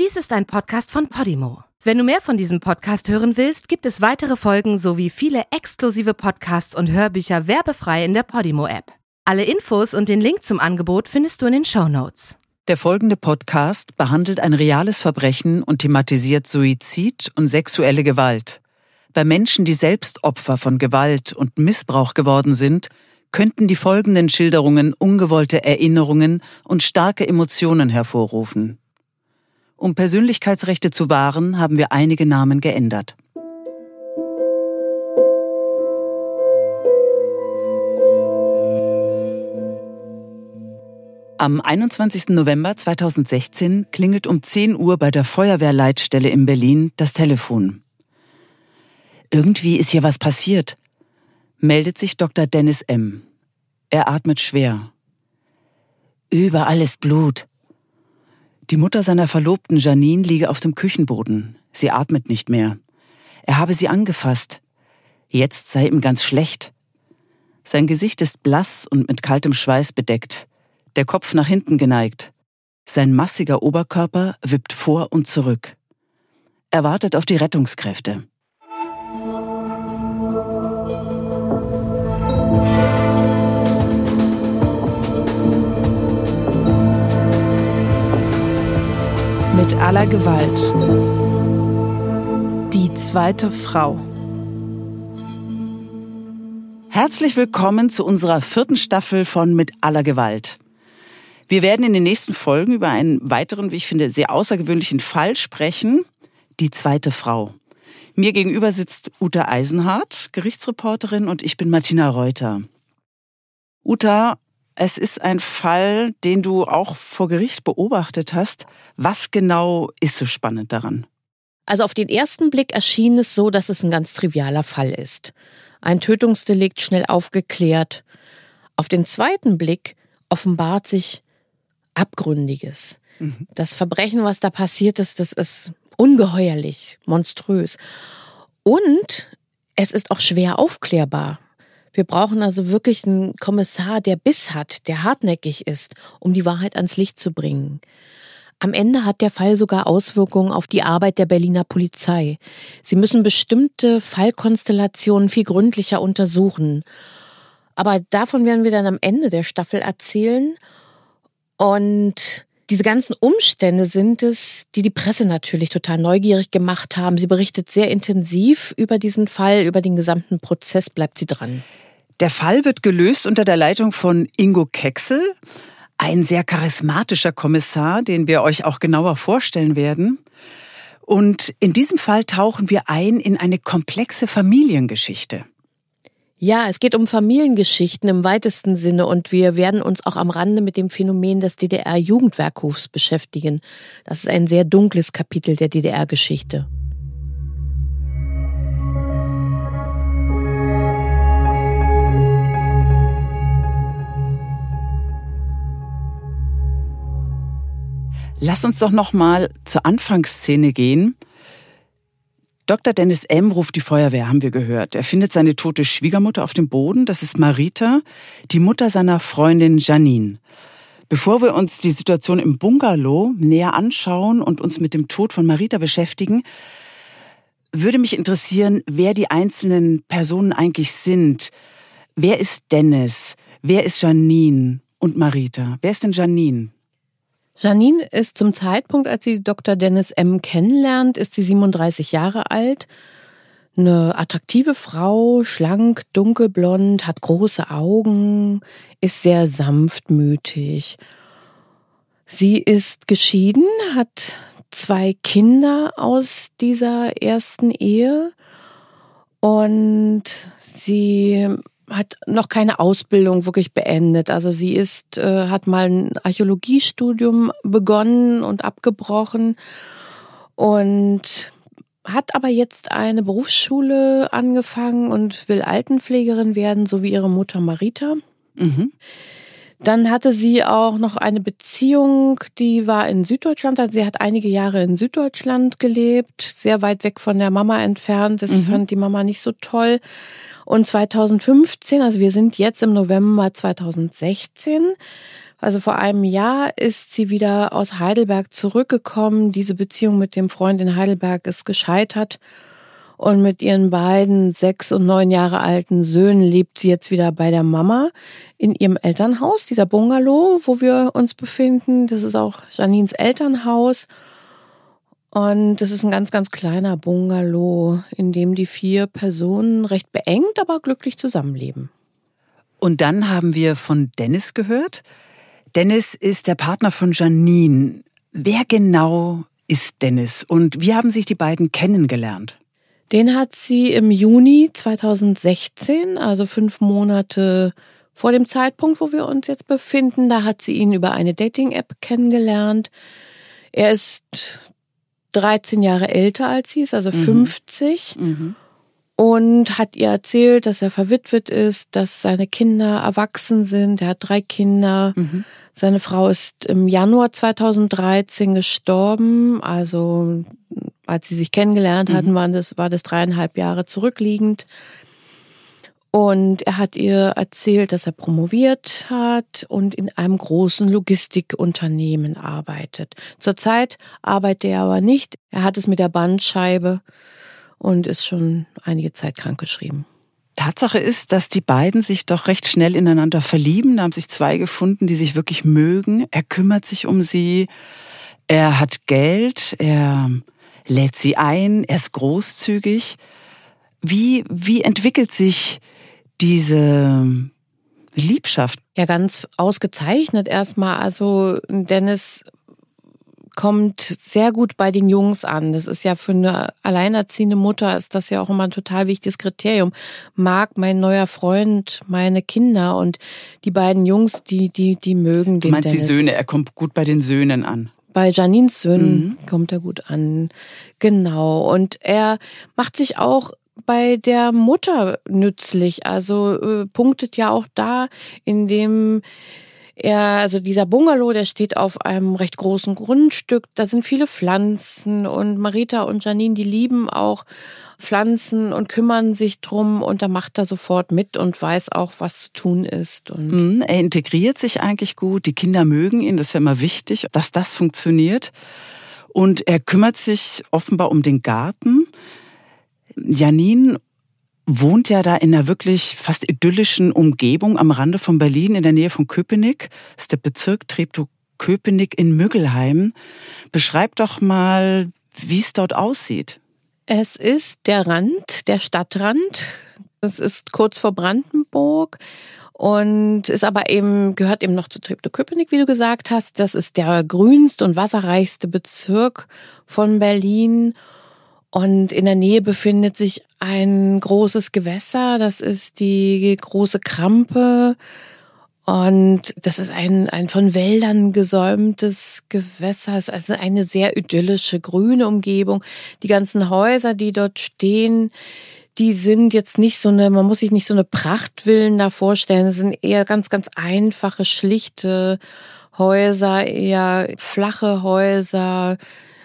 Dies ist ein Podcast von Podimo. Wenn du mehr von diesem Podcast hören willst, gibt es weitere Folgen sowie viele exklusive Podcasts und Hörbücher werbefrei in der Podimo-App. Alle Infos und den Link zum Angebot findest du in den Show Notes. Der folgende Podcast behandelt ein reales Verbrechen und thematisiert Suizid und sexuelle Gewalt. Bei Menschen, die selbst Opfer von Gewalt und Missbrauch geworden sind, könnten die folgenden Schilderungen ungewollte Erinnerungen und starke Emotionen hervorrufen. Um Persönlichkeitsrechte zu wahren, haben wir einige Namen geändert. Am 21. November 2016 klingelt um 10 Uhr bei der Feuerwehrleitstelle in Berlin das Telefon. Irgendwie ist hier was passiert, meldet sich Dr. Dennis M. Er atmet schwer. Überall ist Blut. Die Mutter seiner Verlobten Janine liege auf dem Küchenboden. Sie atmet nicht mehr. Er habe sie angefasst. Jetzt sei ihm ganz schlecht. Sein Gesicht ist blass und mit kaltem Schweiß bedeckt der Kopf nach hinten geneigt. Sein massiger Oberkörper wippt vor und zurück. Er wartet auf die Rettungskräfte. Mit aller Gewalt. Die zweite Frau. Herzlich willkommen zu unserer vierten Staffel von Mit aller Gewalt. Wir werden in den nächsten Folgen über einen weiteren, wie ich finde, sehr außergewöhnlichen Fall sprechen. Die zweite Frau. Mir gegenüber sitzt Uta Eisenhardt, Gerichtsreporterin, und ich bin Martina Reuter. Uta, es ist ein Fall, den du auch vor Gericht beobachtet hast. Was genau ist so spannend daran? Also auf den ersten Blick erschien es so, dass es ein ganz trivialer Fall ist. Ein Tötungsdelikt schnell aufgeklärt. Auf den zweiten Blick offenbart sich Abgründiges. Mhm. Das Verbrechen, was da passiert ist, das ist ungeheuerlich, monströs. Und es ist auch schwer aufklärbar. Wir brauchen also wirklich einen Kommissar, der Biss hat, der hartnäckig ist, um die Wahrheit ans Licht zu bringen. Am Ende hat der Fall sogar Auswirkungen auf die Arbeit der Berliner Polizei. Sie müssen bestimmte Fallkonstellationen viel gründlicher untersuchen. Aber davon werden wir dann am Ende der Staffel erzählen. Und diese ganzen Umstände sind es, die die Presse natürlich total neugierig gemacht haben. Sie berichtet sehr intensiv über diesen Fall, über den gesamten Prozess bleibt sie dran. Der Fall wird gelöst unter der Leitung von Ingo Kexel, ein sehr charismatischer Kommissar, den wir euch auch genauer vorstellen werden. Und in diesem Fall tauchen wir ein in eine komplexe Familiengeschichte. Ja, es geht um Familiengeschichten im weitesten Sinne und wir werden uns auch am Rande mit dem Phänomen des DDR-Jugendwerkhofs beschäftigen. Das ist ein sehr dunkles Kapitel der DDR-Geschichte. Lass uns doch noch mal zur Anfangsszene gehen. Dr. Dennis M. ruft die Feuerwehr, haben wir gehört. Er findet seine tote Schwiegermutter auf dem Boden. Das ist Marita, die Mutter seiner Freundin Janine. Bevor wir uns die Situation im Bungalow näher anschauen und uns mit dem Tod von Marita beschäftigen, würde mich interessieren, wer die einzelnen Personen eigentlich sind. Wer ist Dennis? Wer ist Janine und Marita? Wer ist denn Janine? Janine ist zum Zeitpunkt, als sie Dr. Dennis M. kennenlernt, ist sie 37 Jahre alt. Eine attraktive Frau, schlank, dunkelblond, hat große Augen, ist sehr sanftmütig. Sie ist geschieden, hat zwei Kinder aus dieser ersten Ehe und sie hat noch keine Ausbildung wirklich beendet. Also sie ist, äh, hat mal ein Archäologiestudium begonnen und abgebrochen und hat aber jetzt eine Berufsschule angefangen und will Altenpflegerin werden, so wie ihre Mutter Marita. Mhm. Dann hatte sie auch noch eine Beziehung, die war in Süddeutschland. Also sie hat einige Jahre in Süddeutschland gelebt, sehr weit weg von der Mama entfernt. Das mhm. fand die Mama nicht so toll. Und 2015, also wir sind jetzt im November 2016, also vor einem Jahr ist sie wieder aus Heidelberg zurückgekommen. Diese Beziehung mit dem Freund in Heidelberg ist gescheitert. Und mit ihren beiden sechs und neun Jahre alten Söhnen lebt sie jetzt wieder bei der Mama in ihrem Elternhaus, dieser Bungalow, wo wir uns befinden. Das ist auch Janines Elternhaus. Und das ist ein ganz, ganz kleiner Bungalow, in dem die vier Personen recht beengt, aber glücklich zusammenleben. Und dann haben wir von Dennis gehört. Dennis ist der Partner von Janine. Wer genau ist Dennis und wie haben sich die beiden kennengelernt? Den hat sie im Juni 2016, also fünf Monate vor dem Zeitpunkt, wo wir uns jetzt befinden, da hat sie ihn über eine Dating-App kennengelernt. Er ist 13 Jahre älter als sie ist, also mhm. 50. Mhm. Und hat ihr erzählt, dass er verwitwet ist, dass seine Kinder erwachsen sind. Er hat drei Kinder. Mhm. Seine Frau ist im Januar 2013 gestorben. Also als sie sich kennengelernt hatten, mhm. waren das, war das dreieinhalb Jahre zurückliegend. Und er hat ihr erzählt, dass er promoviert hat und in einem großen Logistikunternehmen arbeitet. Zurzeit arbeitet er aber nicht. Er hat es mit der Bandscheibe und ist schon einige Zeit krankgeschrieben. Tatsache ist, dass die beiden sich doch recht schnell ineinander verlieben. Da haben sich zwei gefunden, die sich wirklich mögen. Er kümmert sich um sie. Er hat Geld. Er lädt sie ein, er ist großzügig. Wie, wie entwickelt sich diese Liebschaft? Ja, ganz ausgezeichnet erstmal. Also Dennis kommt sehr gut bei den Jungs an. Das ist ja für eine alleinerziehende Mutter ist das ja auch immer ein total wichtiges Kriterium. Mag mein neuer Freund meine Kinder und die beiden Jungs, die die die mögen den. Du meinst Dennis. die Söhne? Er kommt gut bei den Söhnen an. Bei Janins Söhnen mhm. kommt er gut an. Genau. Und er macht sich auch bei der Mutter nützlich. Also äh, punktet ja auch da, indem er, also dieser Bungalow, der steht auf einem recht großen Grundstück. Da sind viele Pflanzen und Marita und Janine, die lieben auch Pflanzen und kümmern sich drum und da macht er sofort mit und weiß auch, was zu tun ist. Und mhm, er integriert sich eigentlich gut. Die Kinder mögen ihn. Das ist ja immer wichtig, dass das funktioniert. Und er kümmert sich offenbar um den Garten. Janine wohnt ja da in einer wirklich fast idyllischen Umgebung am Rande von Berlin in der Nähe von Köpenick. Das ist der Bezirk Treptow-Köpenick in Müggelheim. Beschreib doch mal, wie es dort aussieht. Es ist der Rand, der Stadtrand. Es ist kurz vor Brandenburg und ist aber eben, gehört eben noch zu Treptow-Köpenick, wie du gesagt hast. Das ist der grünste und wasserreichste Bezirk von Berlin. Und in der Nähe befindet sich ein großes Gewässer, das ist die große Krampe. Und das ist ein, ein von Wäldern gesäumtes Gewässer. Es ist also eine sehr idyllische, grüne Umgebung. Die ganzen Häuser, die dort stehen, die sind jetzt nicht so eine, man muss sich nicht so eine Prachtvillen da vorstellen. Es sind eher ganz, ganz einfache, schlichte Häuser, eher flache Häuser,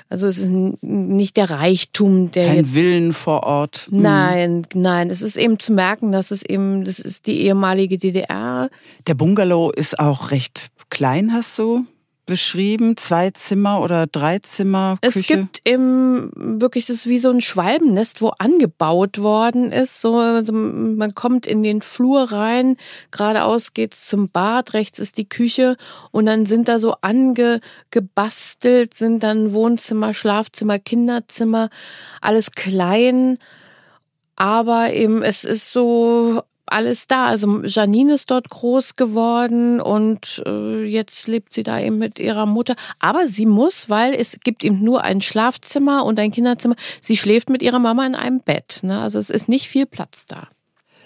also es ist nicht der Reichtum, der Kein jetzt, Willen vor Ort. Mhm. Nein, nein. Es ist eben zu merken, dass es eben, das ist die ehemalige DDR. Der Bungalow ist auch recht klein, hast du beschrieben? Zwei Zimmer oder drei Zimmer? Küche? Es gibt im wirklich das ist wie so ein Schwalbennest, wo angebaut worden ist. So also man kommt in den Flur rein, geradeaus geht's zum Bad, rechts ist die Küche und dann sind da so angebastelt, sind dann Wohnzimmer, Schlafzimmer, Kinderzimmer, alles klein. Aber eben, es ist so alles da. Also Janine ist dort groß geworden und äh, jetzt lebt sie da eben mit ihrer Mutter. Aber sie muss, weil es gibt eben nur ein Schlafzimmer und ein Kinderzimmer. Sie schläft mit ihrer Mama in einem Bett. Ne? Also es ist nicht viel Platz da.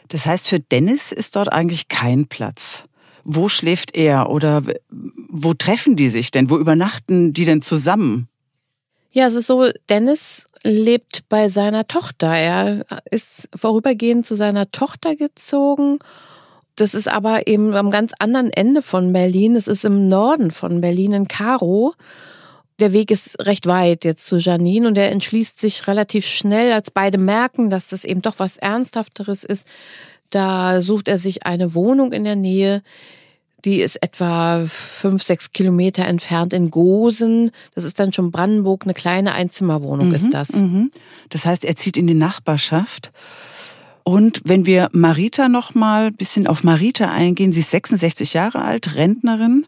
Das heißt, für Dennis ist dort eigentlich kein Platz. Wo schläft er oder wo treffen die sich denn? Wo übernachten die denn zusammen? Ja, es ist so, Dennis lebt bei seiner Tochter. Er ist vorübergehend zu seiner Tochter gezogen das ist aber eben am ganz anderen Ende von Berlin. Es ist im Norden von Berlin in Karo. Der Weg ist recht weit jetzt zu Janine und er entschließt sich relativ schnell, als beide merken, dass das eben doch was Ernsthafteres ist. Da sucht er sich eine Wohnung in der Nähe. Die ist etwa fünf, sechs Kilometer entfernt in Gosen. Das ist dann schon Brandenburg, eine kleine Einzimmerwohnung mhm, ist das. Mhm. Das heißt, er zieht in die Nachbarschaft. Und wenn wir Marita noch mal ein bisschen auf Marita eingehen, sie ist 66 Jahre alt, Rentnerin,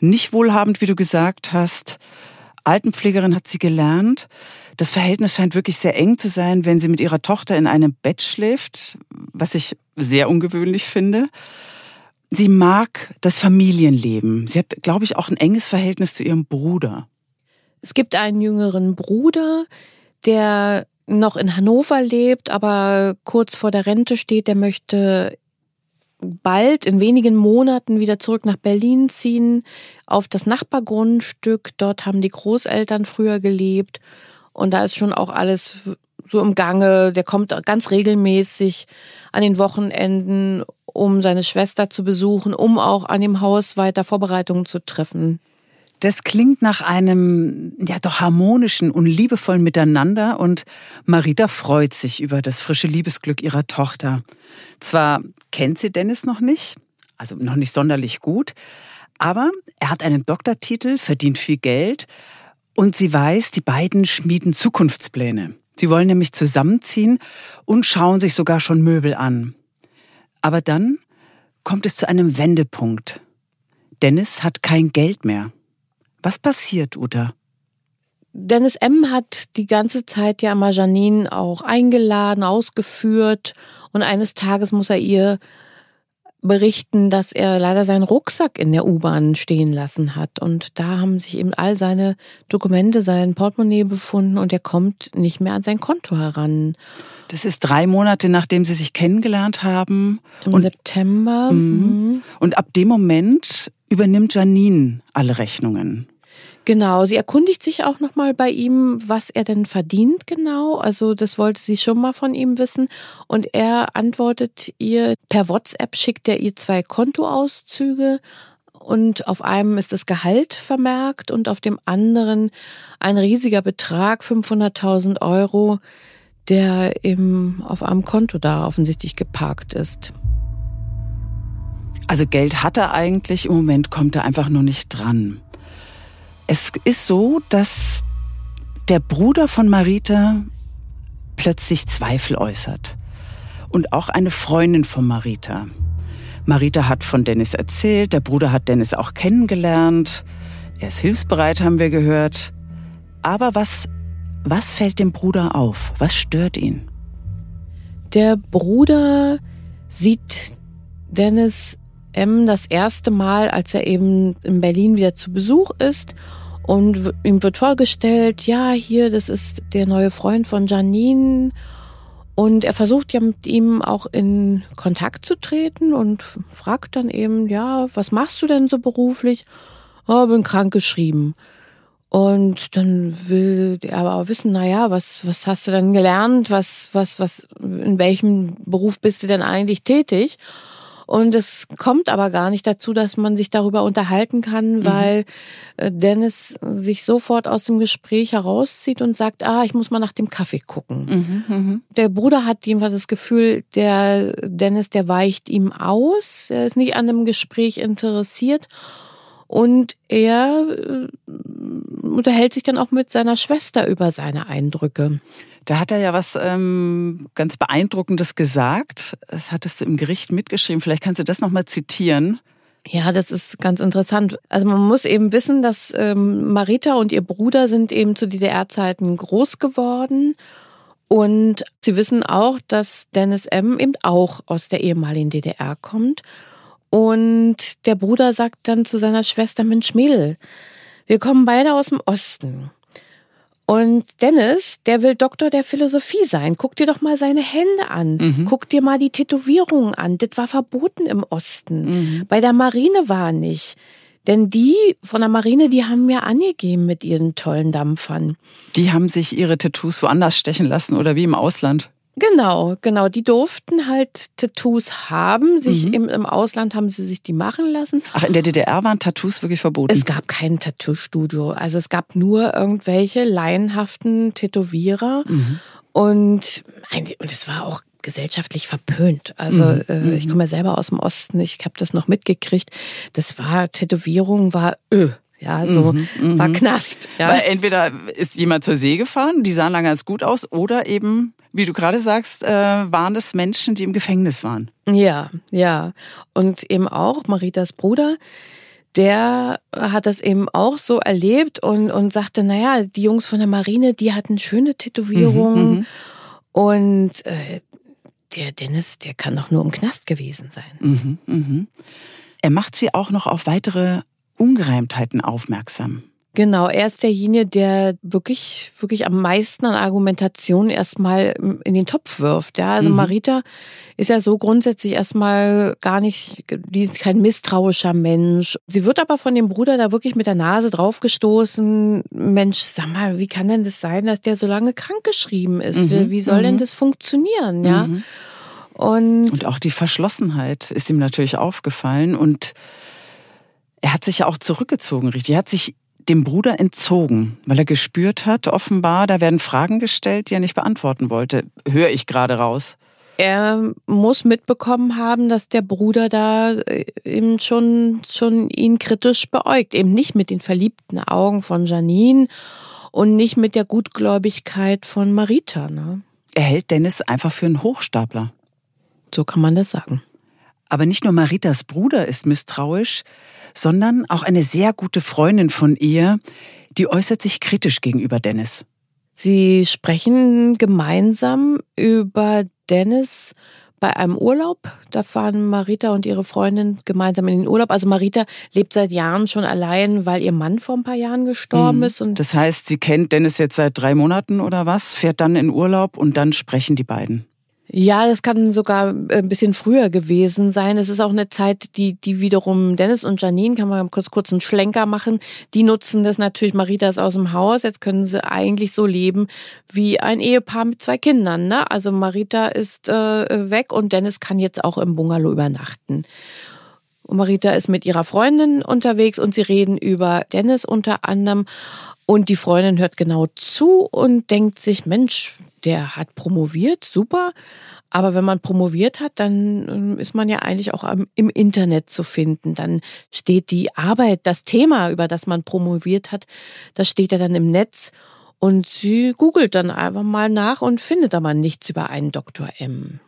nicht wohlhabend, wie du gesagt hast. Altenpflegerin hat sie gelernt. Das Verhältnis scheint wirklich sehr eng zu sein, wenn sie mit ihrer Tochter in einem Bett schläft, was ich sehr ungewöhnlich finde. Sie mag das Familienleben. Sie hat, glaube ich, auch ein enges Verhältnis zu ihrem Bruder. Es gibt einen jüngeren Bruder, der noch in Hannover lebt, aber kurz vor der Rente steht, der möchte bald in wenigen Monaten wieder zurück nach Berlin ziehen, auf das Nachbargrundstück. Dort haben die Großeltern früher gelebt und da ist schon auch alles so im Gange. Der kommt ganz regelmäßig an den Wochenenden, um seine Schwester zu besuchen, um auch an dem Haus weiter Vorbereitungen zu treffen. Das klingt nach einem ja doch harmonischen und liebevollen Miteinander und Marita freut sich über das frische Liebesglück ihrer Tochter. Zwar kennt sie Dennis noch nicht, also noch nicht sonderlich gut, aber er hat einen Doktortitel, verdient viel Geld und sie weiß, die beiden schmieden Zukunftspläne. Sie wollen nämlich zusammenziehen und schauen sich sogar schon Möbel an. Aber dann kommt es zu einem Wendepunkt. Dennis hat kein Geld mehr. Was passiert, Uta? Dennis M. hat die ganze Zeit ja mal Janine auch eingeladen, ausgeführt und eines Tages muss er ihr berichten, dass er leider seinen Rucksack in der U-Bahn stehen lassen hat. Und da haben sich eben all seine Dokumente, sein Portemonnaie befunden und er kommt nicht mehr an sein Konto heran. Das ist drei Monate, nachdem sie sich kennengelernt haben. Im und, September. Mhm. Und ab dem Moment übernimmt Janine alle Rechnungen. Genau, sie erkundigt sich auch nochmal bei ihm, was er denn verdient genau. Also das wollte sie schon mal von ihm wissen. Und er antwortet ihr, per WhatsApp schickt er ihr zwei Kontoauszüge und auf einem ist das Gehalt vermerkt und auf dem anderen ein riesiger Betrag, 500.000 Euro, der eben auf einem Konto da offensichtlich geparkt ist. Also Geld hat er eigentlich, im Moment kommt er einfach nur nicht dran. Es ist so, dass der Bruder von Marita plötzlich Zweifel äußert. Und auch eine Freundin von Marita. Marita hat von Dennis erzählt, der Bruder hat Dennis auch kennengelernt. Er ist hilfsbereit, haben wir gehört. Aber was, was fällt dem Bruder auf? Was stört ihn? Der Bruder sieht Dennis M das erste Mal, als er eben in Berlin wieder zu Besuch ist und ihm wird vorgestellt, ja, hier, das ist der neue Freund von Janine. Und er versucht ja mit ihm auch in Kontakt zu treten und fragt dann eben, ja, was machst du denn so beruflich? Oh, bin krank geschrieben. Und dann will er aber wissen, na ja, was, was hast du denn gelernt? Was, was, was, in welchem Beruf bist du denn eigentlich tätig? Und es kommt aber gar nicht dazu, dass man sich darüber unterhalten kann, mhm. weil äh, Dennis sich sofort aus dem Gespräch herauszieht und sagt, ah, ich muss mal nach dem Kaffee gucken. Mhm, mh. Der Bruder hat jedenfalls das Gefühl, der Dennis, der weicht ihm aus, er ist nicht an dem Gespräch interessiert. Und er äh, unterhält sich dann auch mit seiner Schwester über seine Eindrücke. Da hat er ja was ähm, ganz Beeindruckendes gesagt. Das hattest du im Gericht mitgeschrieben. Vielleicht kannst du das nochmal zitieren. Ja, das ist ganz interessant. Also man muss eben wissen, dass ähm, Marita und ihr Bruder sind eben zu DDR-Zeiten groß geworden. Und sie wissen auch, dass Dennis M. eben auch aus der ehemaligen DDR kommt. Und der Bruder sagt dann zu seiner Schwester, Mensch Mädel, wir kommen beide aus dem Osten. Und Dennis, der will Doktor der Philosophie sein. Guck dir doch mal seine Hände an. Mhm. Guck dir mal die Tätowierungen an. Das war verboten im Osten. Mhm. Bei der Marine war nicht. Denn die von der Marine, die haben mir angegeben mit ihren tollen Dampfern. Die haben sich ihre Tattoos woanders stechen lassen oder wie im Ausland? Genau, genau. Die durften halt Tattoos haben. Sich Mhm. im, im Ausland haben sie sich die machen lassen. Ach, in der DDR waren Tattoos wirklich verboten. Es gab kein Tattoo-Studio. Also es gab nur irgendwelche laienhaften Tätowierer. Mhm. Und, und es war auch gesellschaftlich verpönt. Also Mhm. äh, ich komme ja selber aus dem Osten, ich habe das noch mitgekriegt. Das war, Tätowierung war öh. Ja, so Mhm, war mhm. Knast. Ja. Weil entweder ist jemand zur See gefahren, die sahen dann ganz gut aus, oder eben, wie du gerade sagst, äh, waren es Menschen, die im Gefängnis waren. Ja, ja. Und eben auch Maritas Bruder, der hat das eben auch so erlebt und, und sagte, naja, die Jungs von der Marine, die hatten schöne Tätowierungen. Mhm, Und äh, der Dennis, der kann doch nur im Knast gewesen sein. Mhm, mhm. Er macht sie auch noch auf weitere Ungereimtheiten aufmerksam. Genau, er ist derjenige, der wirklich, wirklich am meisten an Argumentation erstmal in den Topf wirft. Ja, also Mhm. Marita ist ja so grundsätzlich erstmal gar nicht, die ist kein misstrauischer Mensch. Sie wird aber von dem Bruder da wirklich mit der Nase draufgestoßen. Mensch, sag mal, wie kann denn das sein, dass der so lange krankgeschrieben ist? Mhm, Wie, wie soll denn mhm. das funktionieren? Ja, Mhm. und Und auch die Verschlossenheit ist ihm natürlich aufgefallen und er hat sich ja auch zurückgezogen, richtig. Er hat sich dem Bruder entzogen, weil er gespürt hat, offenbar, da werden Fragen gestellt, die er nicht beantworten wollte. Höre ich gerade raus. er muss mitbekommen haben, dass der Bruder da äh, eben schon, schon ihn kritisch beäugt. Eben nicht mit den verliebten Augen von Janine und nicht mit der Gutgläubigkeit von Marita. Ne? Er hält Dennis einfach für einen Hochstapler. So kann man das sagen. Aber nicht nur Maritas Bruder ist misstrauisch, sondern auch eine sehr gute Freundin von ihr, die äußert sich kritisch gegenüber Dennis. Sie sprechen gemeinsam über Dennis bei einem Urlaub. Da fahren Marita und ihre Freundin gemeinsam in den Urlaub. Also Marita lebt seit Jahren schon allein, weil ihr Mann vor ein paar Jahren gestorben Mhm. ist. Und Das heißt, sie kennt Dennis jetzt seit drei Monaten oder was, fährt dann in Urlaub und dann sprechen die beiden. Ja, das kann sogar ein bisschen früher gewesen sein. Es ist auch eine Zeit, die, die wiederum Dennis und Janine, kann man kurz, kurz einen Schlenker machen, die nutzen das natürlich, Marita ist aus dem Haus, jetzt können sie eigentlich so leben wie ein Ehepaar mit zwei Kindern. Ne? Also Marita ist äh, weg und Dennis kann jetzt auch im Bungalow übernachten. Und Marita ist mit ihrer Freundin unterwegs und sie reden über Dennis unter anderem. Und die Freundin hört genau zu und denkt sich, Mensch, der hat promoviert, super. Aber wenn man promoviert hat, dann ähm, ist man ja eigentlich auch im Internet zu finden. Dann steht die Arbeit, das Thema, über das man promoviert hat, das steht ja dann im Netz. Und sie googelt dann einfach mal nach und findet aber nichts über einen Dr. M.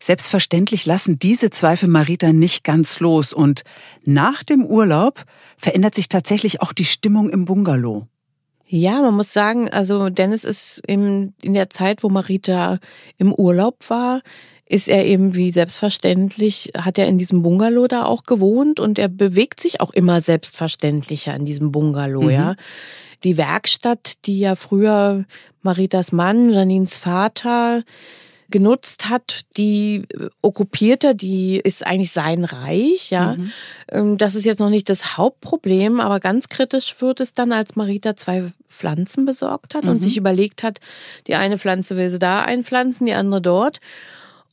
Selbstverständlich lassen diese Zweifel Marita nicht ganz los und nach dem Urlaub verändert sich tatsächlich auch die Stimmung im Bungalow. Ja, man muss sagen, also Dennis ist im, in der Zeit, wo Marita im Urlaub war, ist er eben wie selbstverständlich, hat er in diesem Bungalow da auch gewohnt und er bewegt sich auch immer selbstverständlicher in diesem Bungalow, Mhm. ja. Die Werkstatt, die ja früher Maritas Mann, Janines Vater, genutzt hat, die äh, okkupiert er, die ist eigentlich sein Reich, ja. Mhm. Ähm, Das ist jetzt noch nicht das Hauptproblem, aber ganz kritisch wird es dann, als Marita zwei Pflanzen besorgt hat und Mhm. sich überlegt hat, die eine Pflanze will sie da einpflanzen, die andere dort.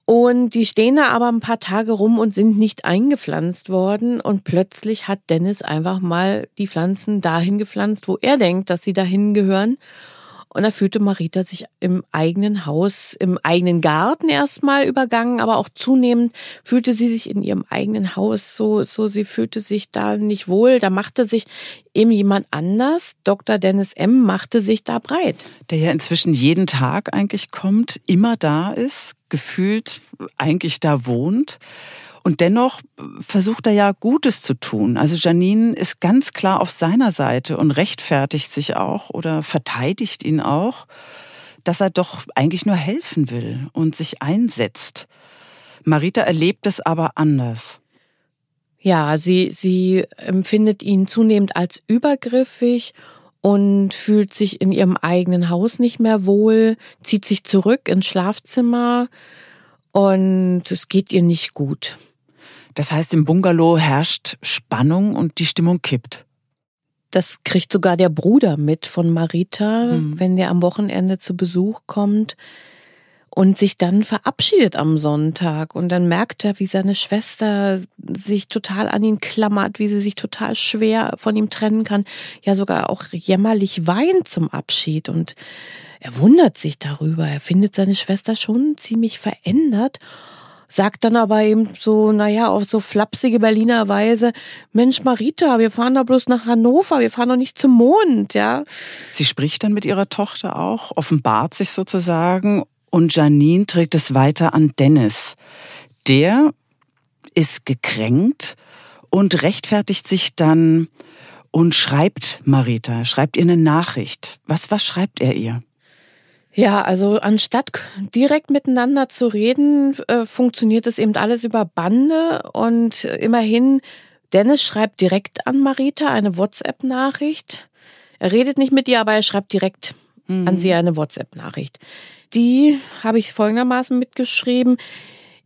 Und die stehen da aber ein paar Tage rum und sind nicht eingepflanzt worden. Und plötzlich hat Dennis einfach mal die Pflanzen dahin gepflanzt, wo er denkt, dass sie dahin gehören. Und da fühlte Marita sich im eigenen Haus, im eigenen Garten erstmal übergangen, aber auch zunehmend fühlte sie sich in ihrem eigenen Haus so, so, sie fühlte sich da nicht wohl. Da machte sich eben jemand anders, Dr. Dennis M., machte sich da breit. Der ja inzwischen jeden Tag eigentlich kommt, immer da ist, gefühlt eigentlich da wohnt. Und dennoch versucht er ja Gutes zu tun. Also Janine ist ganz klar auf seiner Seite und rechtfertigt sich auch oder verteidigt ihn auch, dass er doch eigentlich nur helfen will und sich einsetzt. Marita erlebt es aber anders. Ja, sie, sie empfindet ihn zunehmend als übergriffig und fühlt sich in ihrem eigenen Haus nicht mehr wohl, zieht sich zurück ins Schlafzimmer und es geht ihr nicht gut. Das heißt, im Bungalow herrscht Spannung und die Stimmung kippt. Das kriegt sogar der Bruder mit von Marita, Mhm. wenn der am Wochenende zu Besuch kommt. und sich dann verabschiedet am Sonntag. Und dann merkt er, wie seine Schwester sich total an ihn klammert, wie sie sich total schwer von ihm trennen kann, ja sogar auch jämmerlich weint zum Abschied. Und er wundert sich darüber. Er findet seine Schwester schon ziemlich verändert sagt dann aber eben so, naja, auf so flapsige Berliner Weise, Mensch, Marita, wir fahren da bloß nach Hannover, wir fahren doch nicht zum Mond, ja. Sie spricht dann mit ihrer Tochter auch, offenbart sich sozusagen und Janine trägt es weiter an Dennis. Der ist gekränkt und rechtfertigt sich dann und schreibt Marita, schreibt ihr eine Nachricht. Was, was schreibt er ihr? Ja, also anstatt direkt miteinander zu reden, äh, funktioniert es eben alles über Bande und immerhin, Dennis schreibt direkt an Marita eine WhatsApp-Nachricht. Er redet nicht mit ihr, aber er schreibt direkt mhm. an sie eine WhatsApp-Nachricht die habe ich folgendermaßen mitgeschrieben.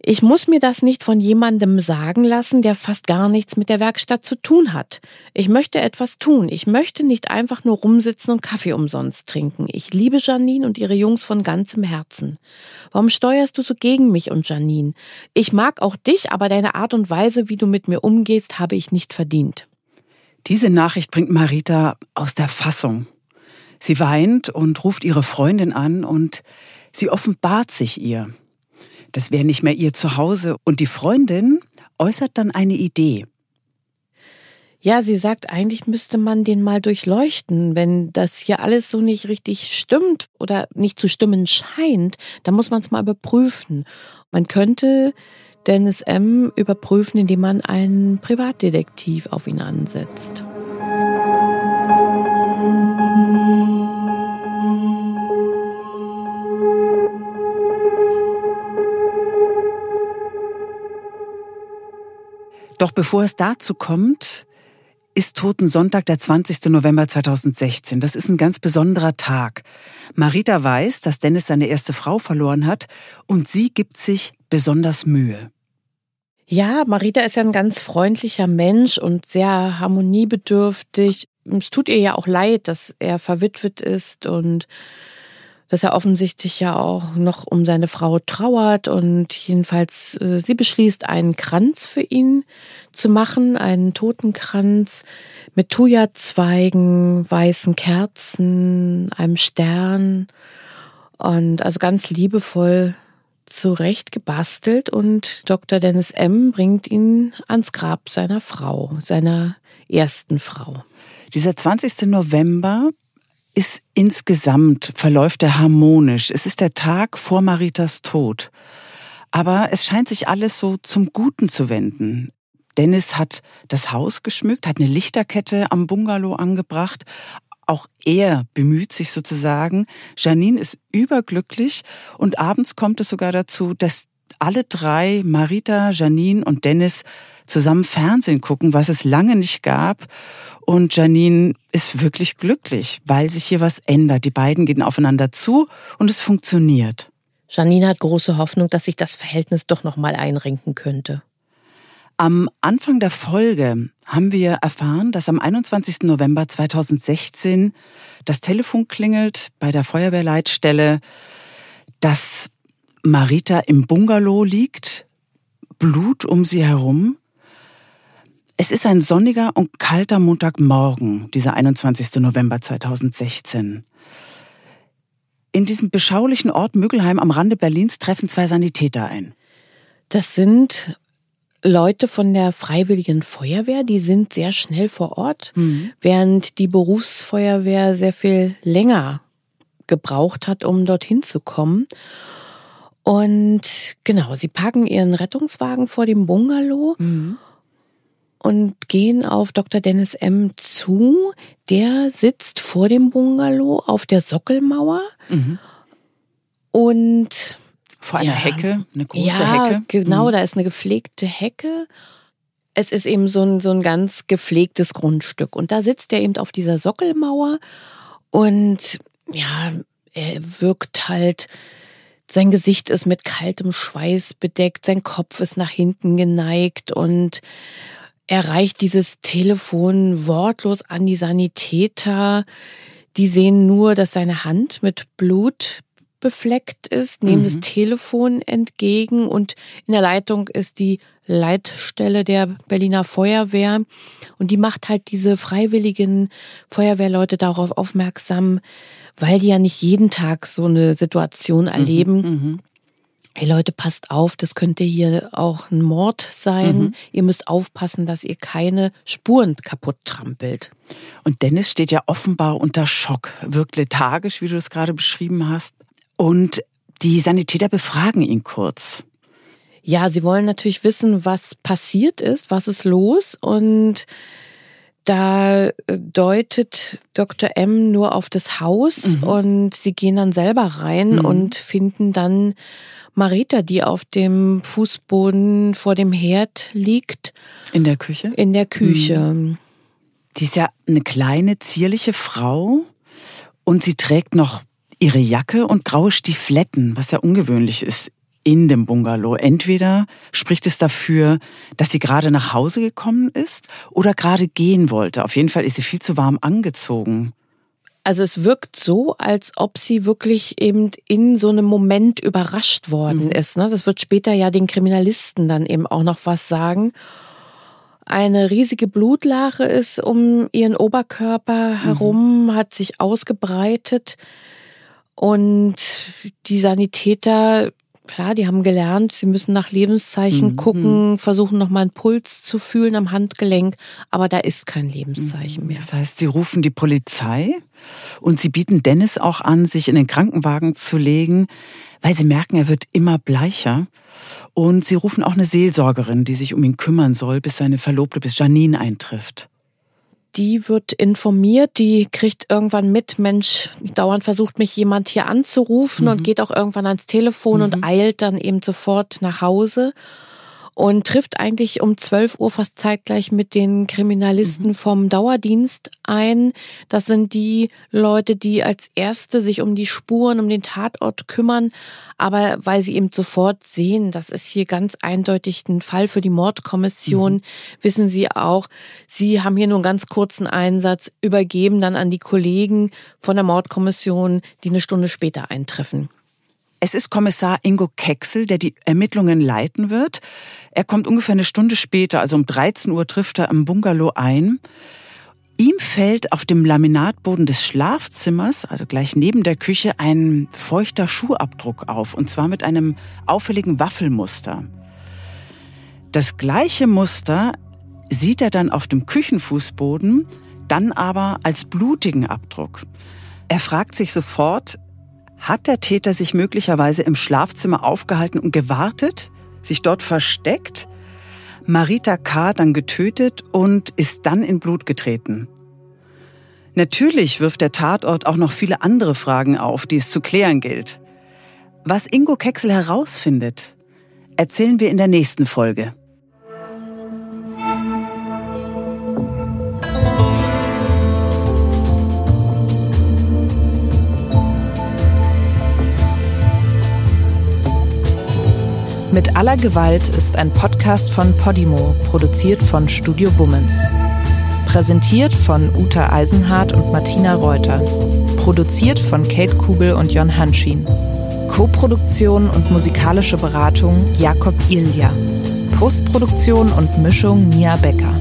Ich muss mir das nicht von jemandem sagen lassen, der fast gar nichts mit der Werkstatt zu tun hat. Ich möchte etwas tun. Ich möchte nicht einfach nur rumsitzen und Kaffee umsonst trinken. Ich liebe Janine und ihre Jungs von ganzem Herzen. Warum steuerst du so gegen mich und Janine? Ich mag auch dich, aber deine Art und Weise, wie du mit mir umgehst, habe ich nicht verdient. Diese Nachricht bringt Marita aus der Fassung. Sie weint und ruft ihre Freundin an und Sie offenbart sich ihr. Das wäre nicht mehr ihr Zuhause. Und die Freundin äußert dann eine Idee. Ja, sie sagt, eigentlich müsste man den mal durchleuchten. Wenn das hier alles so nicht richtig stimmt oder nicht zu stimmen scheint, dann muss man es mal überprüfen. Man könnte Dennis M. überprüfen, indem man einen Privatdetektiv auf ihn ansetzt. Doch bevor es dazu kommt, ist Toten Sonntag, der 20. November 2016. Das ist ein ganz besonderer Tag. Marita weiß, dass Dennis seine erste Frau verloren hat und sie gibt sich besonders Mühe. Ja, Marita ist ja ein ganz freundlicher Mensch und sehr harmoniebedürftig. Es tut ihr ja auch leid, dass er verwitwet ist und dass er offensichtlich ja auch noch um seine Frau trauert und jedenfalls äh, sie beschließt, einen Kranz für ihn zu machen, einen Totenkranz mit Thuja-Zweigen, weißen Kerzen, einem Stern und also ganz liebevoll zurecht gebastelt und Dr. Dennis M. bringt ihn ans Grab seiner Frau, seiner ersten Frau. Dieser 20. November ist insgesamt, verläuft er harmonisch. Es ist der Tag vor Maritas Tod. Aber es scheint sich alles so zum Guten zu wenden. Dennis hat das Haus geschmückt, hat eine Lichterkette am Bungalow angebracht. Auch er bemüht sich sozusagen. Janine ist überglücklich und abends kommt es sogar dazu, dass alle drei, Marita, Janine und Dennis, zusammen Fernsehen gucken, was es lange nicht gab. Und Janine ist wirklich glücklich, weil sich hier was ändert. Die beiden gehen aufeinander zu und es funktioniert. Janine hat große Hoffnung, dass sich das Verhältnis doch noch mal einrenken könnte. Am Anfang der Folge haben wir erfahren, dass am 21. November 2016 das Telefon klingelt bei der Feuerwehrleitstelle, dass Marita im Bungalow liegt, Blut um sie herum es ist ein sonniger und kalter Montagmorgen, dieser 21. November 2016. In diesem beschaulichen Ort Müggelheim am Rande Berlins treffen zwei Sanitäter ein. Das sind Leute von der Freiwilligen Feuerwehr, die sind sehr schnell vor Ort, mhm. während die Berufsfeuerwehr sehr viel länger gebraucht hat, um dorthin zu kommen. Und genau, sie packen ihren Rettungswagen vor dem Bungalow. Mhm und gehen auf Dr. Dennis M. zu. Der sitzt vor dem Bungalow auf der Sockelmauer mhm. und vor einer ja, Hecke, eine große ja, Hecke. Genau, mhm. da ist eine gepflegte Hecke. Es ist eben so ein, so ein ganz gepflegtes Grundstück. Und da sitzt er eben auf dieser Sockelmauer und ja, er wirkt halt, sein Gesicht ist mit kaltem Schweiß bedeckt, sein Kopf ist nach hinten geneigt und er reicht dieses Telefon wortlos an die Sanitäter. Die sehen nur, dass seine Hand mit Blut befleckt ist, nehmen mhm. das Telefon entgegen und in der Leitung ist die Leitstelle der Berliner Feuerwehr und die macht halt diese freiwilligen Feuerwehrleute darauf aufmerksam, weil die ja nicht jeden Tag so eine Situation mhm, erleben. Mhm, Hey Leute, passt auf, das könnte hier auch ein Mord sein. Mhm. Ihr müsst aufpassen, dass ihr keine Spuren kaputt trampelt. Und Dennis steht ja offenbar unter Schock, wirkt lethargisch, wie du es gerade beschrieben hast. Und die Sanitäter befragen ihn kurz. Ja, sie wollen natürlich wissen, was passiert ist, was ist los und da deutet Dr. M nur auf das Haus mhm. und sie gehen dann selber rein mhm. und finden dann Marita, die auf dem Fußboden vor dem Herd liegt. In der Küche? In der Küche. Mhm. Die ist ja eine kleine, zierliche Frau und sie trägt noch ihre Jacke und graue Stiefletten, was ja ungewöhnlich ist in dem Bungalow. Entweder spricht es dafür, dass sie gerade nach Hause gekommen ist oder gerade gehen wollte. Auf jeden Fall ist sie viel zu warm angezogen. Also es wirkt so, als ob sie wirklich eben in so einem Moment überrascht worden mhm. ist. Ne? Das wird später ja den Kriminalisten dann eben auch noch was sagen. Eine riesige Blutlache ist um ihren Oberkörper mhm. herum, mhm. hat sich ausgebreitet. Und die Sanitäter Klar, die haben gelernt, sie müssen nach Lebenszeichen mhm. gucken, versuchen nochmal einen Puls zu fühlen am Handgelenk, aber da ist kein Lebenszeichen mehr. Das heißt, sie rufen die Polizei und sie bieten Dennis auch an, sich in den Krankenwagen zu legen, weil sie merken, er wird immer bleicher. Und sie rufen auch eine Seelsorgerin, die sich um ihn kümmern soll, bis seine Verlobte, bis Janine eintrifft die wird informiert, die kriegt irgendwann mit, Mensch, dauernd versucht mich jemand hier anzurufen mhm. und geht auch irgendwann ans Telefon mhm. und eilt dann eben sofort nach Hause und trifft eigentlich um 12 Uhr fast zeitgleich mit den Kriminalisten mhm. vom Dauerdienst ein. Das sind die Leute, die als Erste sich um die Spuren, um den Tatort kümmern, aber weil sie eben sofort sehen, das ist hier ganz eindeutig ein Fall für die Mordkommission, mhm. wissen sie auch, sie haben hier nur einen ganz kurzen Einsatz, übergeben dann an die Kollegen von der Mordkommission, die eine Stunde später eintreffen. Es ist Kommissar Ingo Kecksel, der die Ermittlungen leiten wird. Er kommt ungefähr eine Stunde später, also um 13 Uhr trifft er am Bungalow ein. Ihm fällt auf dem Laminatboden des Schlafzimmers, also gleich neben der Küche, ein feuchter Schuhabdruck auf, und zwar mit einem auffälligen Waffelmuster. Das gleiche Muster sieht er dann auf dem Küchenfußboden, dann aber als blutigen Abdruck. Er fragt sich sofort, hat der Täter sich möglicherweise im Schlafzimmer aufgehalten und gewartet, sich dort versteckt, Marita K. dann getötet und ist dann in Blut getreten? Natürlich wirft der Tatort auch noch viele andere Fragen auf, die es zu klären gilt. Was Ingo Kexel herausfindet, erzählen wir in der nächsten Folge. Mit aller Gewalt ist ein Podcast von Podimo, produziert von Studio Bummens. Präsentiert von Uta Eisenhardt und Martina Reuter. Produziert von Kate Kugel und Jon Hanschin. Co-Produktion und musikalische Beratung Jakob Ilja. Postproduktion und Mischung Mia Becker.